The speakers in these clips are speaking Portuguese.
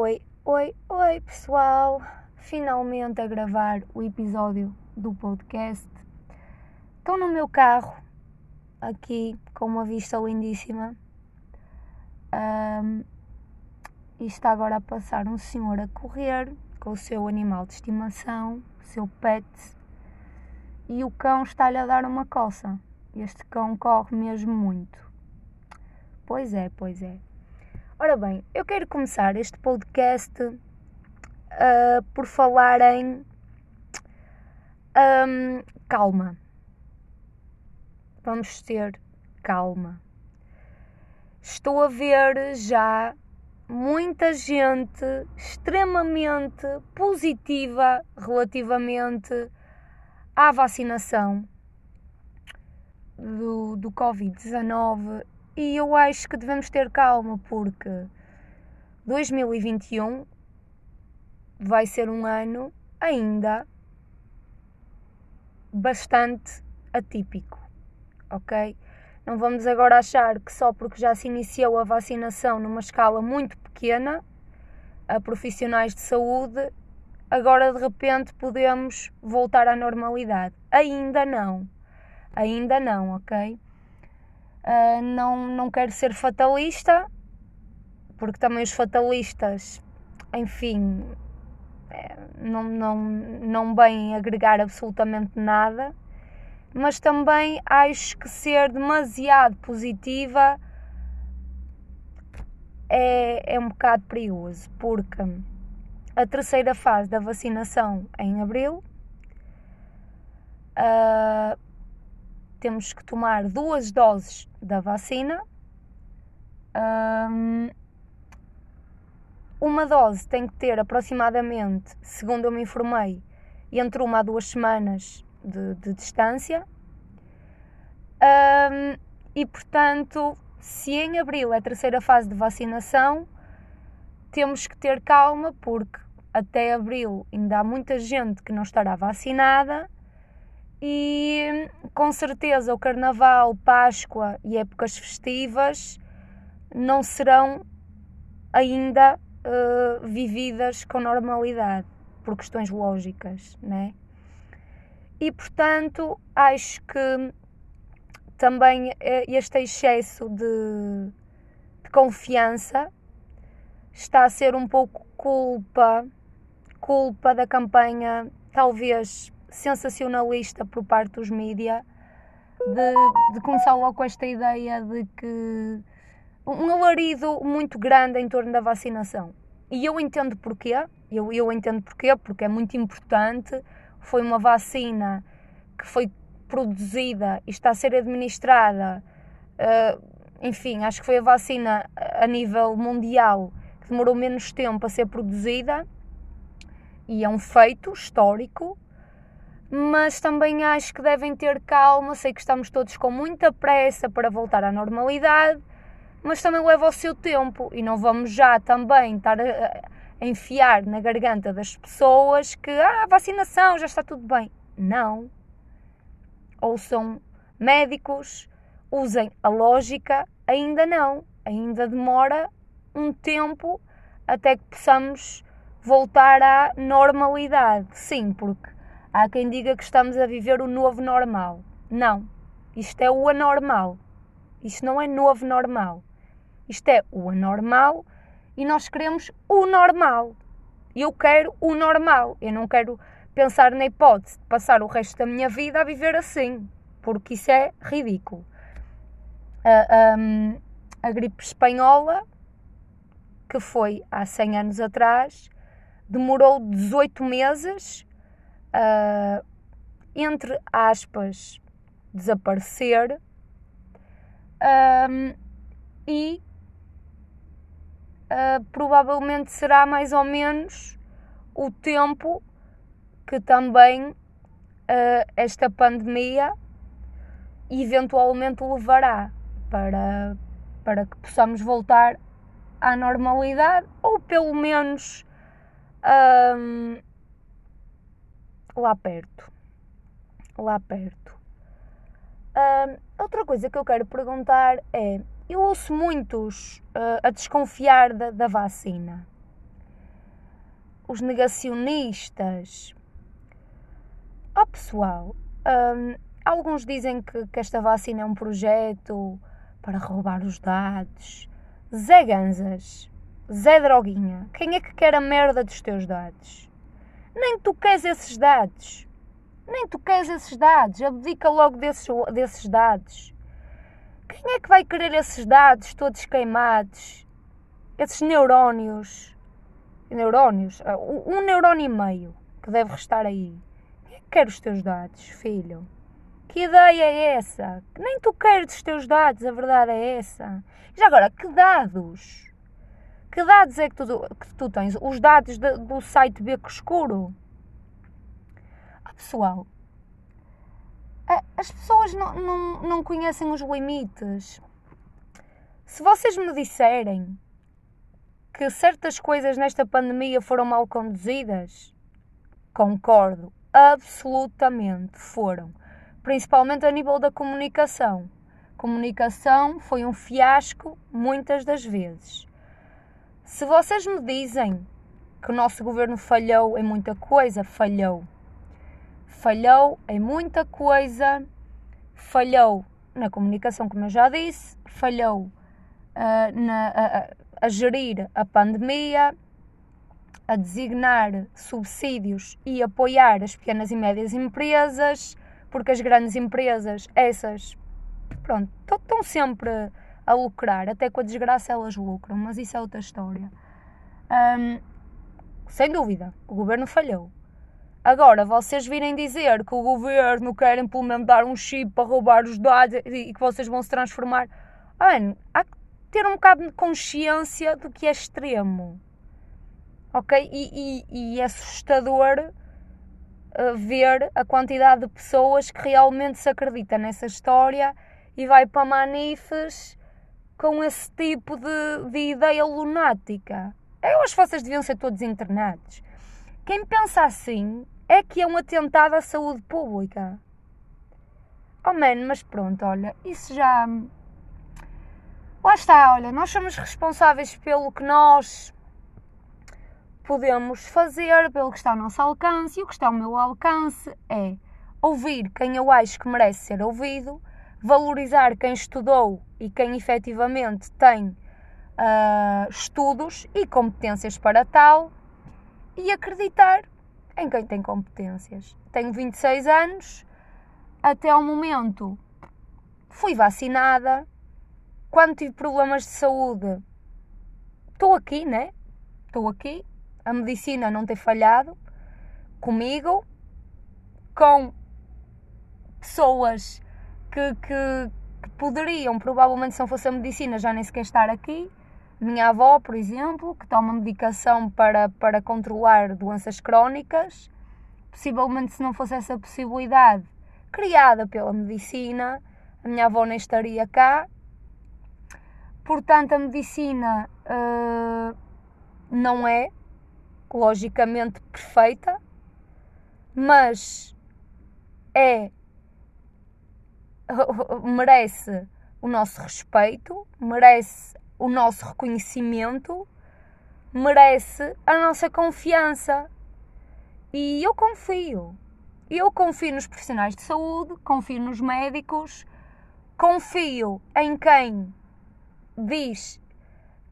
Oi, oi, oi pessoal! Finalmente a gravar o episódio do podcast. Estou no meu carro, aqui com uma vista lindíssima. Um, e está agora a passar um senhor a correr com o seu animal de estimação, seu pet, e o cão está-lhe a dar uma coça. Este cão corre mesmo muito. Pois é, pois é. Ora bem, eu quero começar este podcast uh, por falar em um, calma. Vamos ter calma. Estou a ver já muita gente extremamente positiva relativamente à vacinação do, do Covid-19 e eu acho que devemos ter calma porque 2021 vai ser um ano ainda bastante atípico, ok? Não vamos agora achar que só porque já se iniciou a vacinação numa escala muito pequena a profissionais de saúde, agora de repente podemos voltar à normalidade. Ainda não. Ainda não, ok? Uh, não, não quero ser fatalista, porque também os fatalistas, enfim, é, não, não, não bem agregar absolutamente nada, mas também acho que ser demasiado positiva é, é um bocado perigoso, porque a terceira fase da vacinação é em abril. Uh, temos que tomar duas doses da vacina. Um, uma dose tem que ter aproximadamente, segundo eu me informei, entre uma a duas semanas de, de distância. Um, e portanto, se em abril é a terceira fase de vacinação, temos que ter calma porque até abril ainda há muita gente que não estará vacinada e com certeza o Carnaval, Páscoa e épocas festivas não serão ainda uh, vividas com normalidade por questões lógicas, né? E portanto acho que também eh, este excesso de, de confiança está a ser um pouco culpa culpa da campanha talvez sensacionalista por parte dos mídia de, de, começar logo com esta ideia de que um alarido muito grande em torno da vacinação. E eu entendo porquê, eu, eu entendo porquê, porque é muito importante. Foi uma vacina que foi produzida e está a ser administrada, uh, enfim, acho que foi a vacina a nível mundial que demorou menos tempo a ser produzida e é um feito histórico mas também acho que devem ter calma. Sei que estamos todos com muita pressa para voltar à normalidade, mas também leva o seu tempo e não vamos já também estar a, enfiar na garganta das pessoas que ah, a vacinação já está tudo bem. Não. Ou são médicos, usem a lógica, ainda não. Ainda demora um tempo até que possamos voltar à normalidade. Sim, porque Há quem diga que estamos a viver o novo normal. Não. Isto é o anormal. Isto não é novo normal. Isto é o anormal e nós queremos o normal. Eu quero o normal. Eu não quero pensar na hipótese de passar o resto da minha vida a viver assim, porque isso é ridículo. A, a, a gripe espanhola, que foi há 100 anos atrás, demorou 18 meses uh, entre aspas, desaparecer um, e uh, provavelmente será mais ou menos o tempo que também uh, esta pandemia eventualmente levará para, para que possamos voltar à normalidade ou pelo menos um, lá perto. Lá perto. Outra coisa que eu quero perguntar é: eu ouço muitos uh, a desconfiar da, da, vacina. os negacionistas. Ó oh, pessoal, um, alguns dizem que, que esta vacina é um projeto para roubar os dados. Zé Ganzas, Zé Droguinha, quem é que quer a merda dos teus dados? Nem tu queres esses dados. Nem tu queres esses dados. Abdica logo desses, desses dados. Quem é que vai querer esses dados todos queimados? Esses neurónios. Neurónios? Ah, um neurónio e meio que deve restar aí. Quem é que quer os teus dados, filho? Que ideia é essa? Nem tu queres os teus dados, a verdade é essa. Já agora, que dados? Que dados é que tu, que tu tens? Os dados de, do site Beco Escuro? Ah, pessoal, as pessoas não, não, não conhecem os limites. Se vocês me disserem que certas coisas nesta pandemia foram mal conduzidas, concordo, absolutamente foram. Principalmente a nível da comunicação. Comunicação foi um fiasco muitas das vezes. Se vocês me dizem que o nosso governo falhou em muita coisa, falhou. Falhou em muita coisa, falhou na comunicação, como eu já disse, falhou uh, na, a, a gerir a pandemia, a designar subsídios e apoiar as pequenas e médias empresas, porque as grandes empresas, essas, pronto, estão sempre a lucrar, até com a desgraça elas lucram, mas isso é outra história. Um, sem dúvida, o governo falhou. Agora, vocês virem dizer que o governo quer implementar um chip para roubar os dados e que vocês vão se transformar. Mano, há que ter um bocado de consciência do que é extremo. Ok? E, e, e é assustador uh, ver a quantidade de pessoas que realmente se acredita nessa história e vai para manifes com esse tipo de, de ideia lunática. Eu acho que vocês deviam ser todos internados. Quem pensa assim é que é um atentado à saúde pública. Oh man, mas pronto, olha, isso já. Lá está, olha, nós somos responsáveis pelo que nós podemos fazer, pelo que está ao nosso alcance, e o que está ao meu alcance é ouvir quem eu acho que merece ser ouvido, valorizar quem estudou e quem efetivamente tem uh, estudos e competências para tal e acreditar em quem tem competências. Tenho 26 anos, até ao momento fui vacinada. Quando tive problemas de saúde, estou aqui, né? Estou aqui. A medicina não tem falhado comigo, com pessoas que, que, que poderiam, provavelmente, se não fosse a medicina, já nem sequer estar aqui. Minha avó, por exemplo, que toma medicação para, para controlar doenças crónicas, possivelmente se não fosse essa possibilidade criada pela medicina, a minha avó nem estaria cá. Portanto, a medicina uh, não é logicamente perfeita, mas é merece o nosso respeito, merece o nosso reconhecimento, merece a nossa confiança. E eu confio. Eu confio nos profissionais de saúde, confio nos médicos, confio em quem diz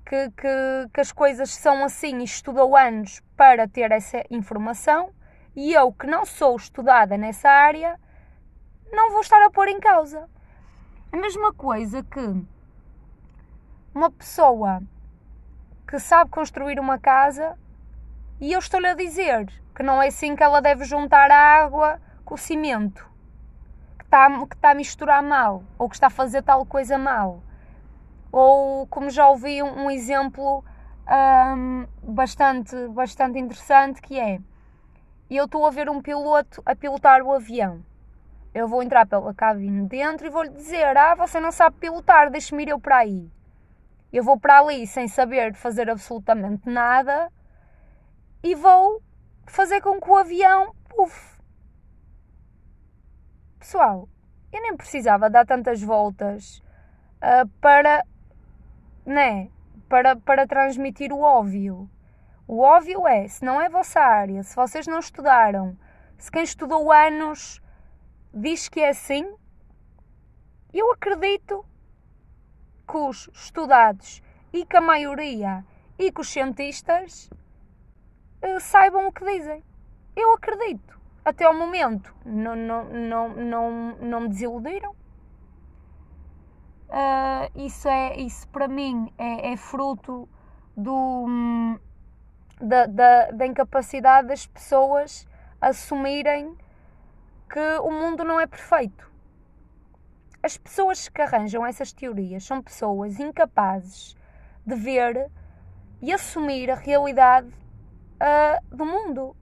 que, que, que, as coisas são assim e estudou anos para ter essa informação, e eu, que não sou estudada nessa área, não vou estar a pôr em causa. A mesma coisa que uma pessoa que sabe construir uma casa e eu estou-lhe a dizer que não é assim que ela deve juntar a água com o cimento, que está, que está a misturar mal ou que está a fazer tal coisa mal. Ou como já ouvi um, um exemplo um, bastante, bastante interessante que é eu estou a ver um piloto a pilotar o avião. Eu vou entrar pela cabine dentro e vou-lhe dizer: Ah, você não sabe pilotar, deixe-me ir eu para aí. Eu vou para ali sem saber fazer absolutamente nada e vou fazer com que o avião. Uf. Pessoal, eu nem precisava dar tantas voltas uh, para. né? Para, para transmitir o óbvio. O óbvio é, se não é vossa área, se vocês não estudaram, se quem estudou anos diz que é assim, eu acredito que os estudados e que a maioria e que os cientistas uh, saibam o que dizem. Eu acredito. Até ao momento não, não, não, não, não me desiludiram. Uh, isso, é, isso para mim é, é fruto do, da, da, da incapacidade das pessoas assumirem que o mundo não é perfeito. As pessoas que arranjam essas teorias são pessoas incapazes de ver e assumir a realidade uh, do mundo.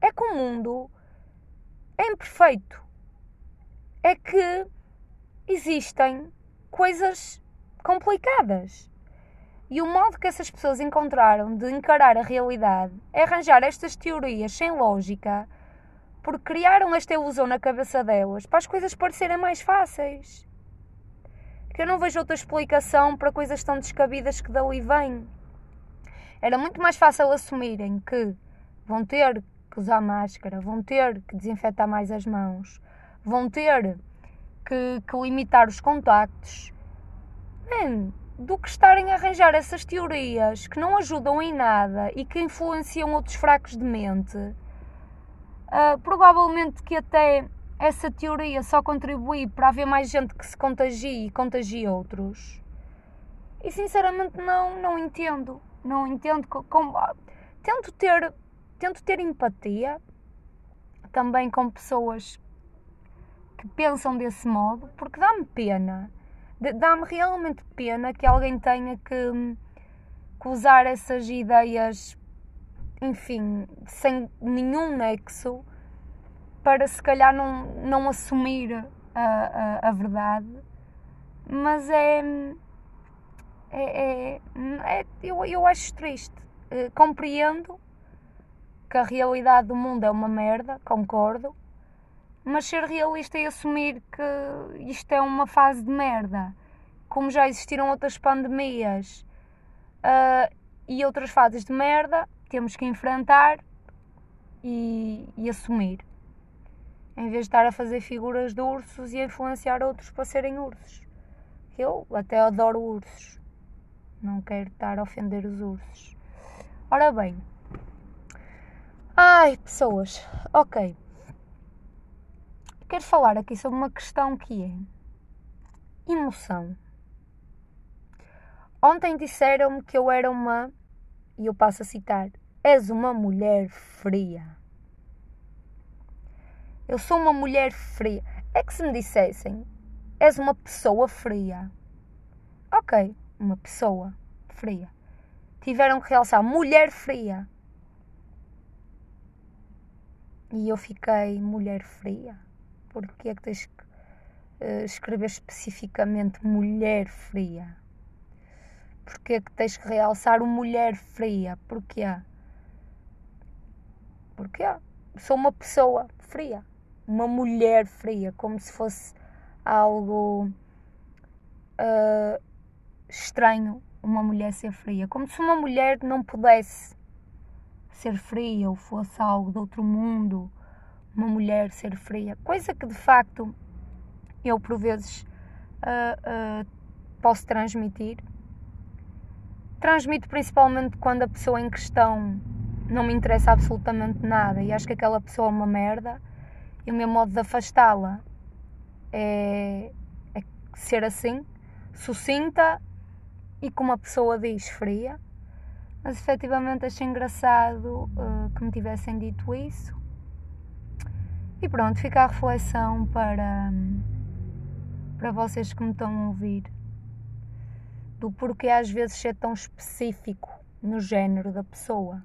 É que o mundo é imperfeito. É que existem coisas complicadas. E o modo que essas pessoas encontraram de encarar a realidade é arranjar estas teorias sem lógica, porque criaram esta ilusão na cabeça delas para as coisas parecerem mais fáceis. Que eu não vejo outra explicação para coisas tão descabidas que dali vêm. Era muito mais fácil assumirem que vão ter que usar máscara, vão ter que desinfetar mais as mãos, vão ter que, que limitar os contactos. Man, do que estarem a arranjar essas teorias que não ajudam em nada e que influenciam outros fracos de mente, uh, provavelmente que até essa teoria só contribui para haver mais gente que se contagie e contagie outros. E sinceramente não, não entendo. Não entendo como. Tento ter, tento ter empatia também com pessoas que pensam desse modo, porque dá-me pena dá-me realmente pena que alguém tenha que, que, usar essas ideias, enfim, sem nenhum nexo, para se calhar não, não assumir a, a, a verdade. Mas é. é, é, é eu, eu acho triste. Uh, compreendo que a realidade do mundo é uma merda, concordo mas ser realista e assumir que isto é uma fase de merda. Como já existiram outras pandemias uh, e outras fases de merda, temos que enfrentar e, e, assumir. Em vez de estar a fazer figuras de ursos e a influenciar outros para serem ursos. Eu até adoro ursos. Não quero estar a ofender os ursos. Ora bem. Ai, pessoas. Ok quero falar aqui sobre uma questão que é emoção. Ontem disseram-me que eu era uma, e eu passo a citar, és uma mulher fria. Eu sou uma mulher fria. É que se me dissessem, és uma pessoa fria. Ok, uma pessoa fria. Tiveram que realçar mulher fria. E eu fiquei mulher fria porque é que tens que uh, escrever especificamente mulher fria? Porque é que tens que realçar o mulher fria? Porquê? Porque sou uma pessoa fria, uma mulher fria, como se fosse algo uh, estranho uma mulher ser fria, como se uma mulher não pudesse ser fria ou fosse algo de outro mundo uma mulher ser fria, coisa que de facto eu por vezes uh, uh, posso transmitir. Transmito principalmente quando a pessoa em questão não me interessa absolutamente nada. E acho que aquela pessoa é uma merda e o meu modo de afastá-la é, é ser assim, sucinta e como a pessoa diz, fria. Mas efetivamente achei engraçado uh, que me tivessem dito isso. E pronto, fica a reflexão para, para vocês que me estão a ouvir do porquê às vezes ser tão específico no género da pessoa.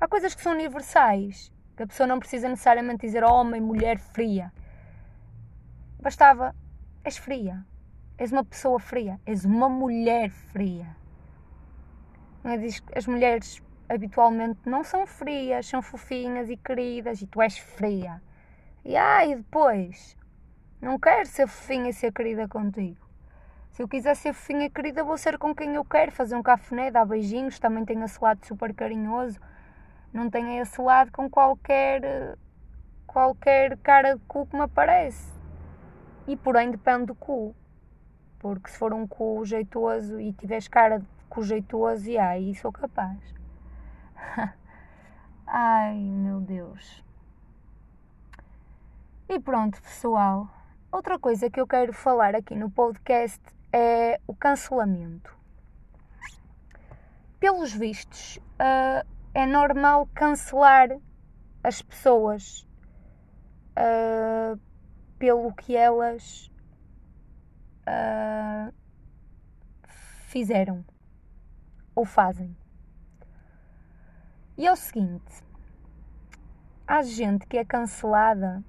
Há coisas que são universais, que a pessoa não precisa necessariamente dizer homem, mulher, fria. Bastava, és fria, és uma pessoa fria, és uma mulher fria. Não é? Diz que as mulheres habitualmente não são frias, são fofinhas e queridas e tu és fria. E ai, depois, não quero ser fofinha e ser querida contigo. Se eu quiser ser fofinha querida, vou ser com quem eu quero, fazer um cafuné, dar beijinhos, também tenho esse lado super carinhoso. Não tenho esse lado com qualquer qualquer cara de cu que me aparece. E porém depende do cu. Porque se for um cu jeitoso e tiveres cara de cu jeitoso, e aí sou capaz. Ai meu Deus. E pronto, pessoal. Outra coisa que eu quero falar aqui no podcast é o cancelamento. Pelos vistos, uh, é normal cancelar as pessoas uh, pelo que elas uh, fizeram ou fazem. E é o seguinte: há gente que é cancelada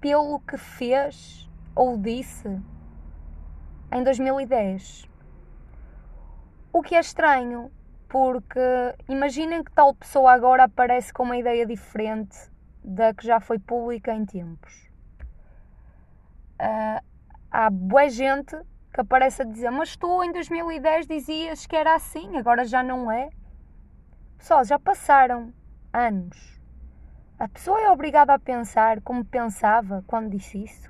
pelo que fez ou disse em 2010. O que é estranho, porque imaginem que tal pessoa agora aparece com uma ideia diferente da que já foi pública em tempos. Uh, há boa gente que aparece a dizer: Mas tu em 2010 dizias que era assim, agora já não é. Pessoal, já passaram anos. A pessoa é obrigada a pensar como pensava quando disse isso.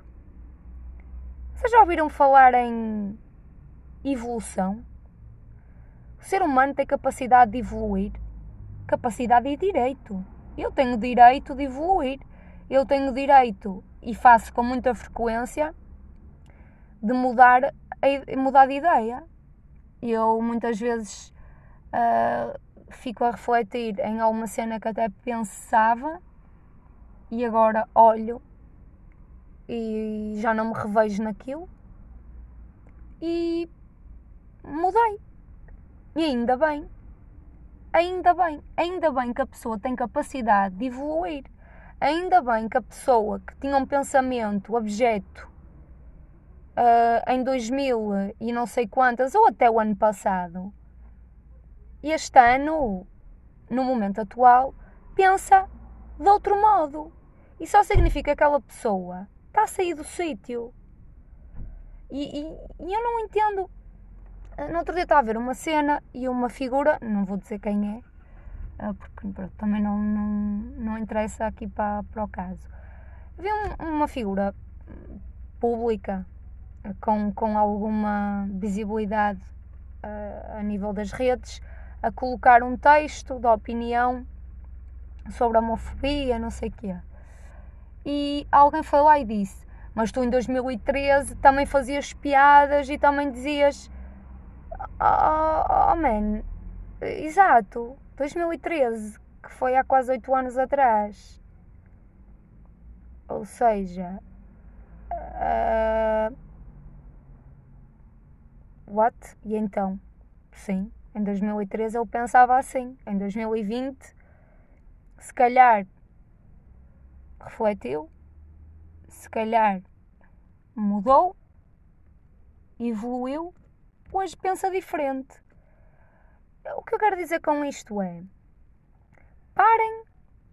Vocês já ouviram falar em evolução? O ser humano tem capacidade de evoluir, capacidade e direito. Eu tenho direito de evoluir. Eu tenho direito, e faço com muita frequência, de mudar, mudar de ideia. Eu muitas vezes uh, fico a refletir em alguma cena que até pensava e agora olho e já não me revejo naquilo e mudei. E ainda bem. Ainda bem, ainda bem que a pessoa tem capacidade de evoluir. Ainda bem que a pessoa que tinha um pensamento objeto uh, em 2000 e não sei quantas, ou até o ano passado, este ano, no momento atual, pensa de outro modo. E só significa que aquela pessoa está a sair do sítio. E, e, e, eu não entendo. No outro dia estava a ver uma cena e uma figura, não vou dizer quem é, ah, porque também não, não, não interessa aqui para, para o caso. Havia um, uma figura pública com, com alguma visibilidade uh, a nível das redes a colocar um texto de opinião sobre a homofobia, não sei o quê e alguém foi lá e disse: Mas tu em 2013 também fazias piadas e também dizias. Oh, oh man, exato, 2013, que foi há quase 8 anos atrás. Ou seja. Uh, what? E então? Sim, em 2013 eu pensava assim. Em 2020, se calhar refletiu, se calhar mudou, evoluiu, hoje pensa diferente. O que eu quero dizer com isto é: parem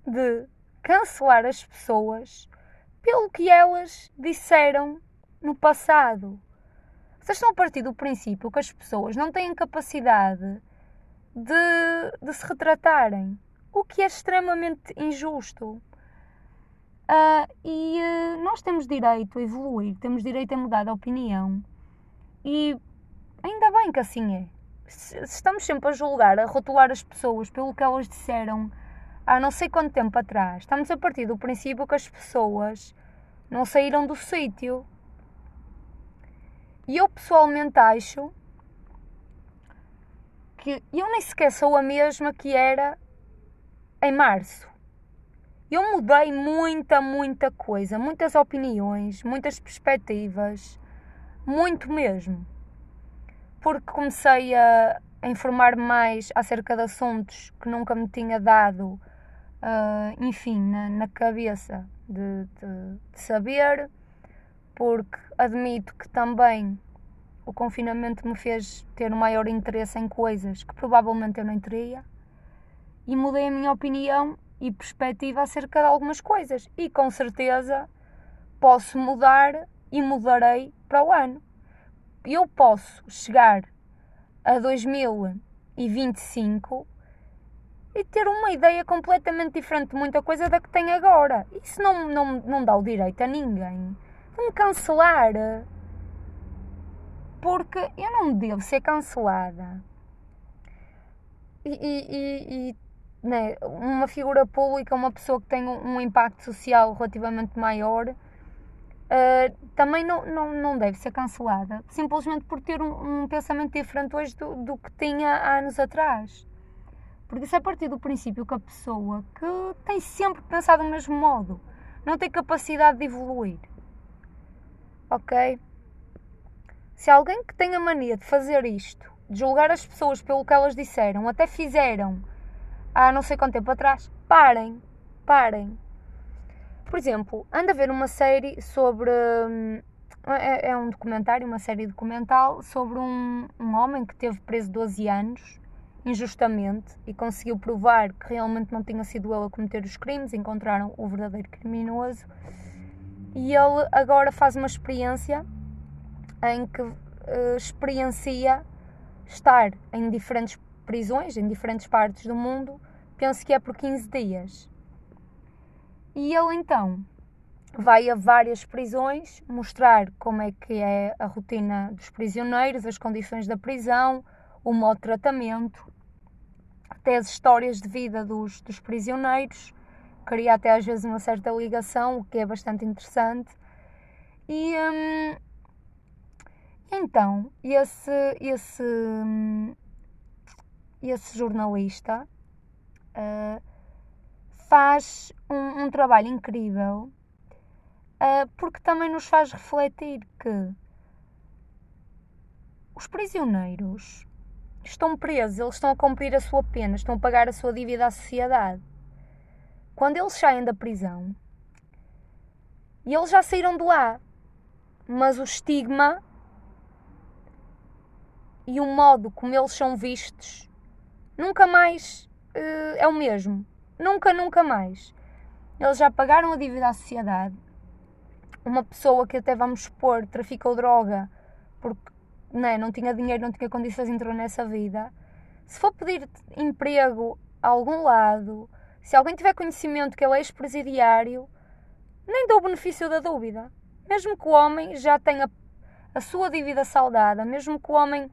de cancelar as pessoas pelo que elas disseram no passado. Vocês estão a partir do princípio que as pessoas não têm capacidade de, de se retratarem, o que é extremamente injusto. Uh, e uh, nós temos direito a evoluir, temos direito a mudar de opinião. E ainda bem que assim é. Se, estamos sempre a julgar, a rotular as pessoas pelo que elas disseram há não sei quanto tempo atrás, estamos a partir do princípio que as pessoas não saíram do sítio. E eu pessoalmente acho que eu nem sequer sou a mesma que era em março. Eu mudei muita, muita coisa, muitas opiniões, muitas perspectivas, muito mesmo. Porque comecei a, informar mais acerca de assuntos que nunca me tinha dado, uh, enfim, na, na cabeça de, de, de saber, porque admito que também o confinamento me fez ter um maior interesse em coisas que provavelmente eu não teria e mudei a minha opinião e perspectiva acerca de algumas coisas. E com certeza posso mudar e mudarei para o ano. eu posso chegar a 2025 e ter uma ideia completamente diferente de muita coisa da que tenho agora. Isso não, não, não dá o direito a ninguém de me cancelar. Porque eu não devo ser cancelada. E, e, e né, uma figura pública, uma pessoa que tem um, um impacto social relativamente maior, uh, também não, não, não deve ser cancelada. Simplesmente por ter um, um pensamento diferente hoje do, do que tinha há anos atrás. Porque isso é a partir do princípio que a pessoa que tem sempre pensado do mesmo modo não tem capacidade de evoluir. Ok? Se alguém que tem a mania de fazer isto, de julgar as pessoas pelo que elas disseram, até fizeram há não sei quanto tempo atrás, parem, parem. Por exemplo, anda a ver uma série sobre. Hum, é, é um documentário, uma série documental sobre um, um homem que teve preso 12 anos injustamente e conseguiu provar que realmente não tinha sido ele a cometer os crimes, encontraram o verdadeiro criminoso. E ele agora faz uma experiência em que uh, experiencia estar em diferentes prisões, em diferentes partes do mundo, penso que é por 15 dias. E ele então vai a várias prisões mostrar como é que é a rotina dos prisioneiros, as condições da prisão, o modo de tratamento, até as histórias de vida dos, dos prisioneiros, cria até às vezes uma certa ligação, o que é bastante interessante. E hum, então, esse, esse, hum, esse jornalista uh, faz um, um, trabalho incrível uh, porque também nos faz refletir que os prisioneiros estão presos, eles estão a cumprir a sua pena, estão a pagar a sua dívida à sociedade. Quando eles saem da prisão, e eles já saíram de lá, mas o estigma e o modo como eles são vistos nunca mais uh, é o mesmo. Nunca, nunca mais. Eles já pagaram a dívida à sociedade. Uma pessoa que até vamos expor traficou droga porque né, não tinha dinheiro, não tinha condições, entrou nessa vida. Se for pedir emprego a algum lado, se alguém tiver conhecimento que ele é ex-presidiário, nem dou o benefício da dúvida. Mesmo que o homem já tenha a sua dívida saldada, mesmo que o homem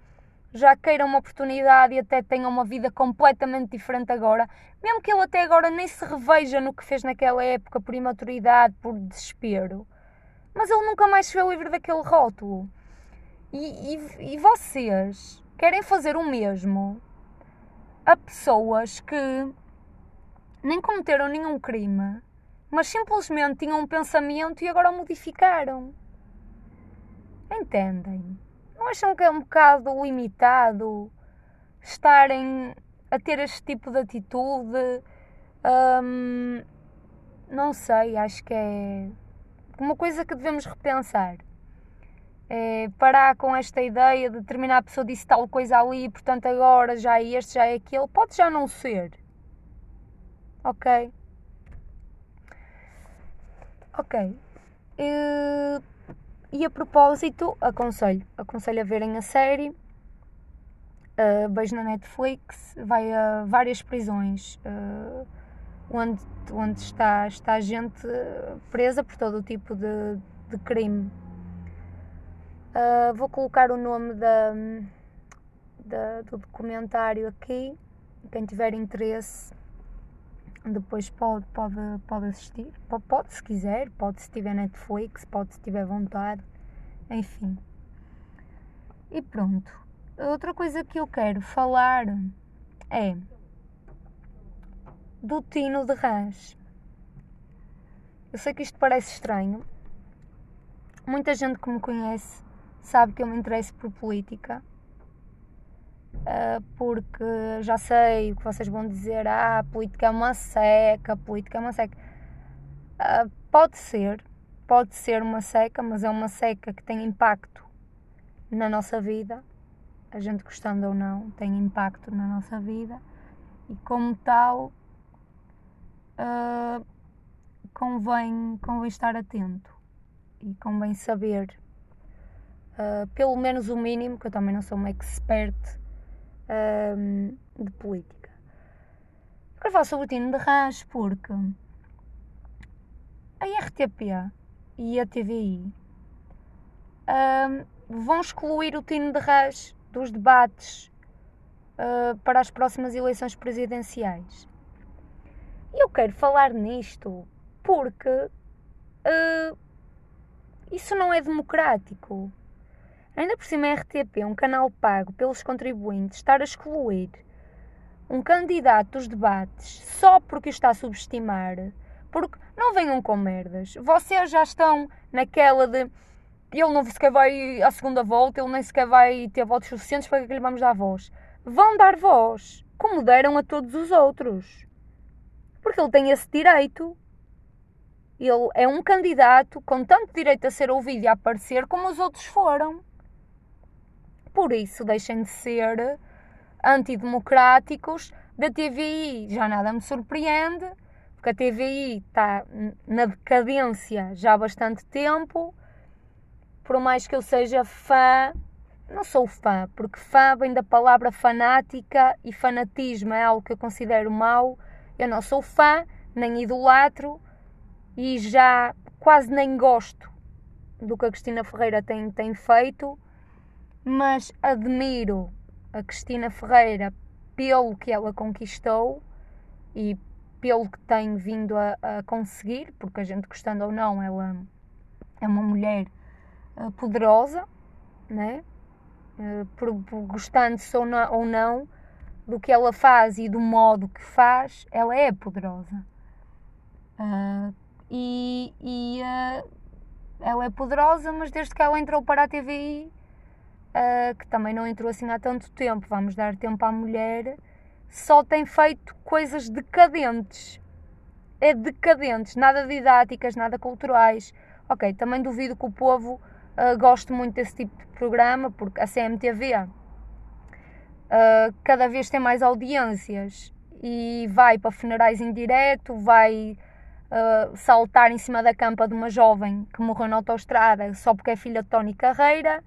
já queira uma oportunidade e até tenha uma vida completamente diferente agora, mesmo que ele até agora nem se reveja no que fez naquela época por imaturidade, por desespero, mas ele nunca mais se vê livre daquele rótulo. E, e, e vocês querem fazer o mesmo a pessoas que nem cometeram nenhum crime, mas simplesmente tinham um pensamento e agora o modificaram. Entendem? Não acham que é um bocado limitado estarem a ter este tipo de atitude? Hum, não sei, acho que é uma coisa que devemos repensar é, parar com esta ideia de determinada pessoa disse tal coisa ali, portanto agora já é este, já é aquele. Pode já não ser. Ok? Ok. E, e a propósito, aconselho, aconselho a verem a série. Uh, beijo na Netflix, vai a várias prisões uh, onde, onde está, está gente presa por todo o tipo de, de crime Uh, vou colocar o nome da, da, do documentário aqui. Quem tiver interesse depois pode, pode, pode assistir. Pode, pode se quiser, pode se tiver Netflix, pode se tiver vontade. Enfim. E pronto. Outra coisa que eu quero falar é do Tino de Rãs. Eu sei que isto parece estranho. Muita gente que me conhece sabe que eu me interesso por política, porque já sei o que vocês vão dizer: ah, a política é uma seca, a política é uma seca. Uh, pode ser, pode ser uma seca, mas é uma seca que tem impacto na nossa vida, a gente gostando ou não, tem impacto na nossa vida. E, como tal, uh, convém, convém estar atento e convém saber uh, pelo menos o mínimo, que eu também não sou uma expert uh, de política. Quero falar sobre o Tino de Rãs porque a RTP e a TVI uh, vão excluir o Tino de Rãs dos debates uh, para as próximas eleições presidenciais. E eu quero falar nisto porque uh, isso não é democrático. Ainda por cima, a RTP, um canal pago pelos contribuintes, estar a excluir um candidato dos debates só porque o está a subestimar. Porque não venham com merdas. Vocês já estão naquela de ele não sequer vai à segunda volta, ele nem sequer vai ter votos suficientes para que lhe vamos dar voz. Vão dar voz, como deram a todos os outros. Porque ele tem esse direito. Ele é um candidato com tanto direito a ser ouvido e a aparecer como os outros foram. Por isso, deixem de ser antidemocráticos da TVI. Já nada me surpreende, porque a TVI está na decadência já há bastante tempo. Por mais que eu seja fã, não sou fã, porque fã vem da palavra fanática e fanatismo é algo que eu considero mau. Eu não sou fã, nem idolatro e já quase nem gosto do que a Cristina Ferreira tem, tem feito, mas admiro a Cristina Ferreira pelo que ela conquistou e pelo que tem vindo a, a conseguir, porque a gente gostando ou não, ela é uma mulher uh, poderosa, né? Uh, por, por gostando-se ou, não, ou não do que ela faz e do modo que faz, ela é poderosa. Uh, e, e uh, ela é poderosa, mas desde que ela entrou para a TVI, uh, que também não entrou assim há tanto tempo, vamos dar tempo à mulher, só tem feito coisas decadentes. É decadentes, nada didáticas, nada culturais. Ok, também duvido que o povo uh, goste muito desse tipo de programa, porque a CMTV uh, cada vez tem mais audiências e vai para funerais em direto, vai uh, saltar em cima da campa de uma jovem que morreu na autoestrada só porque é filha de Tony Carreira.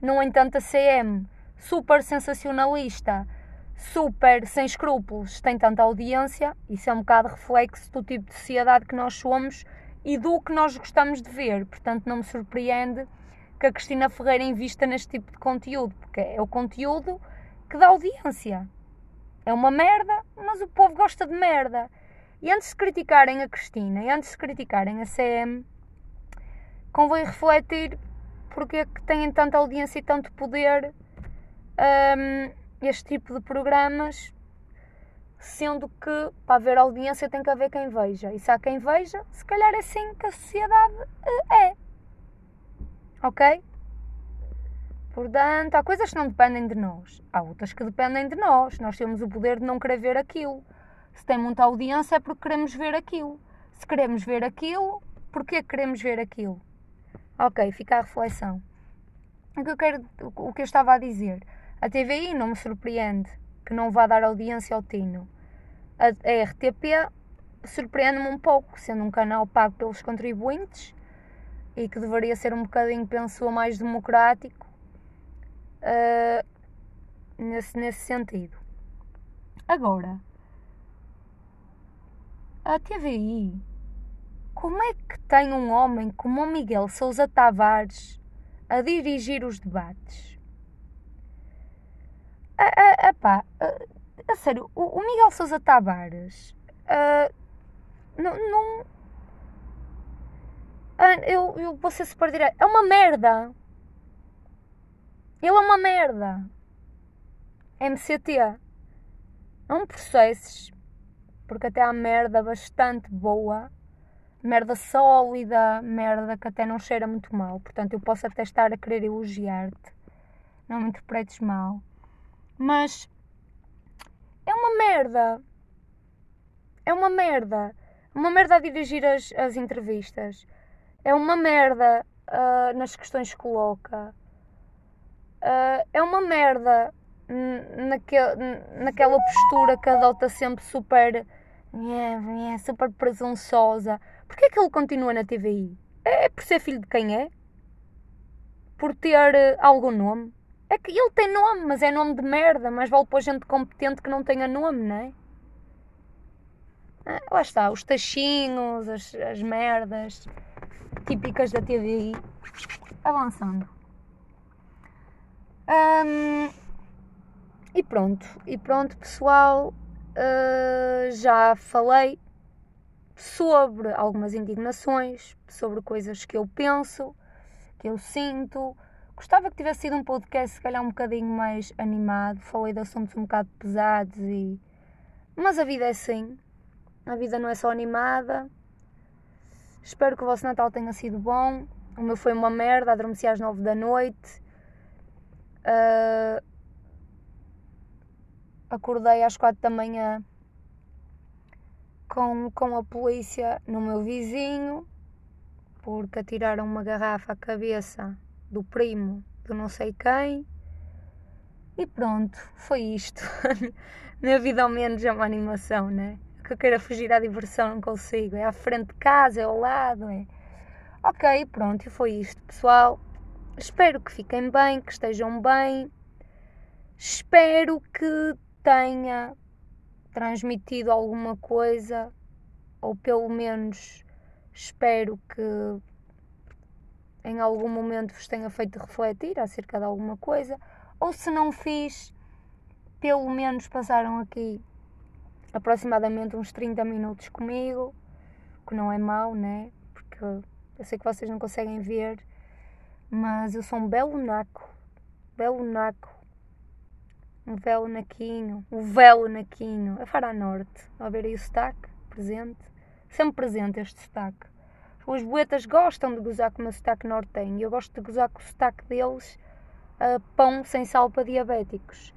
No entanto, a CM, super sensacionalista, super sem escrúpulos, tem tanta audiência, isso é um bocado reflexo do tipo de sociedade que nós somos e do que nós gostamos de ver. Portanto, não me surpreende que a Cristina Ferreira invista neste tipo de conteúdo, porque é o conteúdo que dá audiência. É uma merda, mas o povo gosta de merda. E antes de criticarem a Cristina e antes de criticarem a CM, convém refletir porque é que têm tanta audiência e tanto poder um, este tipo de programas, sendo que para haver audiência tem que haver quem veja. E se há quem veja, se calhar é assim que a sociedade eh, é. Ok? Portanto, há coisas que não dependem de nós, há outras que dependem de nós. Nós temos o poder de não querer ver aquilo. Se tem muita audiência é porque queremos ver aquilo. Se queremos ver aquilo, porquê queremos ver aquilo? Ok, fica a reflexão. O que eu, quero, o que eu estava a dizer? A TVI não me surpreende que não vá dar audiência ao Tino. A, a RTP surpreende-me um pouco, sendo um canal pago pelos contribuintes e que deveria ser um bocadinho, penso mais democrático uh, nesse, nesse sentido. Agora, a TVI, como é que tem um homem como o Miguel Sousa Tavares a dirigir os debates? A, a, a, a sério, o, o, Miguel Sousa Tavares não. não eu, eu vou ser super direto. É uma merda. Ele é uma merda. MCT. É um processo porque até há merda bastante boa, merda sólida, merda que até não cheira muito mal. Portanto, eu posso até estar a querer elogiar-te, não me interpretes mal, mas é uma merda. É uma merda. Uma merda a dirigir as, as entrevistas. É uma merda uh, nas questões que coloca. Uh, é uma merda naquela postura que adota sempre super super presunçosa. Porquê é que ele continua na TVI? É por ser filho de quem é? por ter uh, algum nome. É que ele tem nome, mas é nome de merda, mas vale para gente competente que não tenha nome, não é? Ah, lá está, os tachinhos, as, as merdas típicas da TVI. Avançando. E pronto, e pronto, pessoal. Uh, já falei sobre algumas indignações, sobre coisas que eu penso, que eu sinto. Gostava que tivesse sido um podcast, se calhar, um bocadinho mais animado. Falei de assuntos um bocado pesados e. Mas a vida é assim. A vida não é só animada. Espero que o vosso Natal tenha sido bom. O meu foi uma merda, adormeci às nove da noite. Uh, acordei às quatro da manhã com, com a polícia no meu vizinho porque atiraram uma garrafa à cabeça do primo do não sei quem. E pronto, foi isto. Minha vida ao menos é uma animação, né? Que eu queira fugir à diversão, não consigo. É à frente de casa, é ao lado, é. Ok, pronto, e foi isto, pessoal. Espero que fiquem bem, que estejam bem. Espero que tenha transmitido alguma coisa, ou pelo menos espero que em algum momento vos tenha feito refletir acerca de alguma coisa, ou se não fiz, pelo menos passaram aqui aproximadamente uns 30 minutos comigo, que não é mau, né? Porque eu sei que vocês não conseguem ver, mas eu sou um belo naco, belo naco, um belo naquinho, um velo naquinho, a Fara Norte, a ver aí o sotaque presente, sempre presente este sotaque. Os boetas gostam de gozar com o meu sotaque nortenho eu gosto de gozar com o sotaque deles uh, pão sem sal para diabéticos.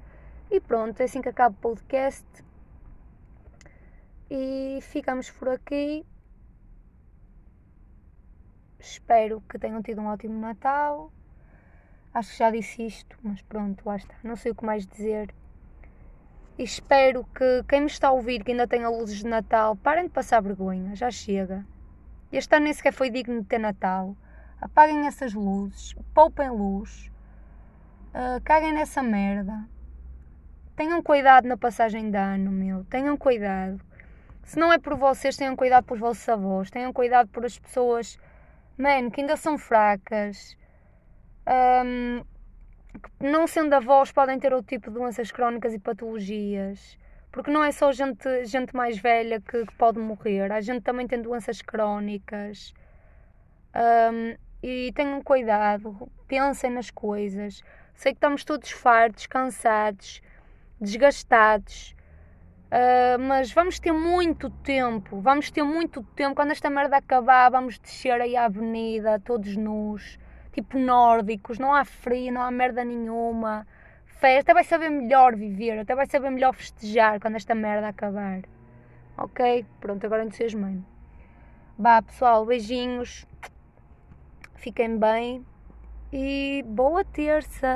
E pronto, é assim que acaba o podcast. E ficamos por aqui. Espero que tenham tido um ótimo Natal. Acho que já disse isto, mas pronto, lá está. Não sei o que mais dizer. E espero que quem me está a ouvir, que ainda tenha luzes de Natal, parem de passar vergonha. Já chega. Este ano nem sequer foi digno de ter Natal. Apaguem essas luzes, poupem luz, uh, caguem nessa merda. Tenham cuidado na passagem de ano, meu. Tenham cuidado. Se não é por vocês, tenham cuidado pelos vossos avós. Tenham cuidado por as pessoas, man, que ainda são fracas. Um, que não sendo avós, podem ter outro tipo de doenças crónicas e patologias. Porque não é só gente, gente mais velha que, que pode morrer, a gente também tem doenças crónicas. Um, e tenham cuidado, pensem nas coisas. Sei que estamos todos fartos, cansados, desgastados, uh, mas vamos ter muito tempo. Vamos ter muito tempo. Quando esta merda acabar, vamos descer aí à avenida, todos nus, tipo nórdicos. Não há frio, não há merda nenhuma festa, até vai saber melhor viver, até vai saber melhor festejar quando esta merda acabar. Ok? Pronto, agora entusiasmei-me. Bah, pessoal, beijinhos. Fiquem bem e boa terça!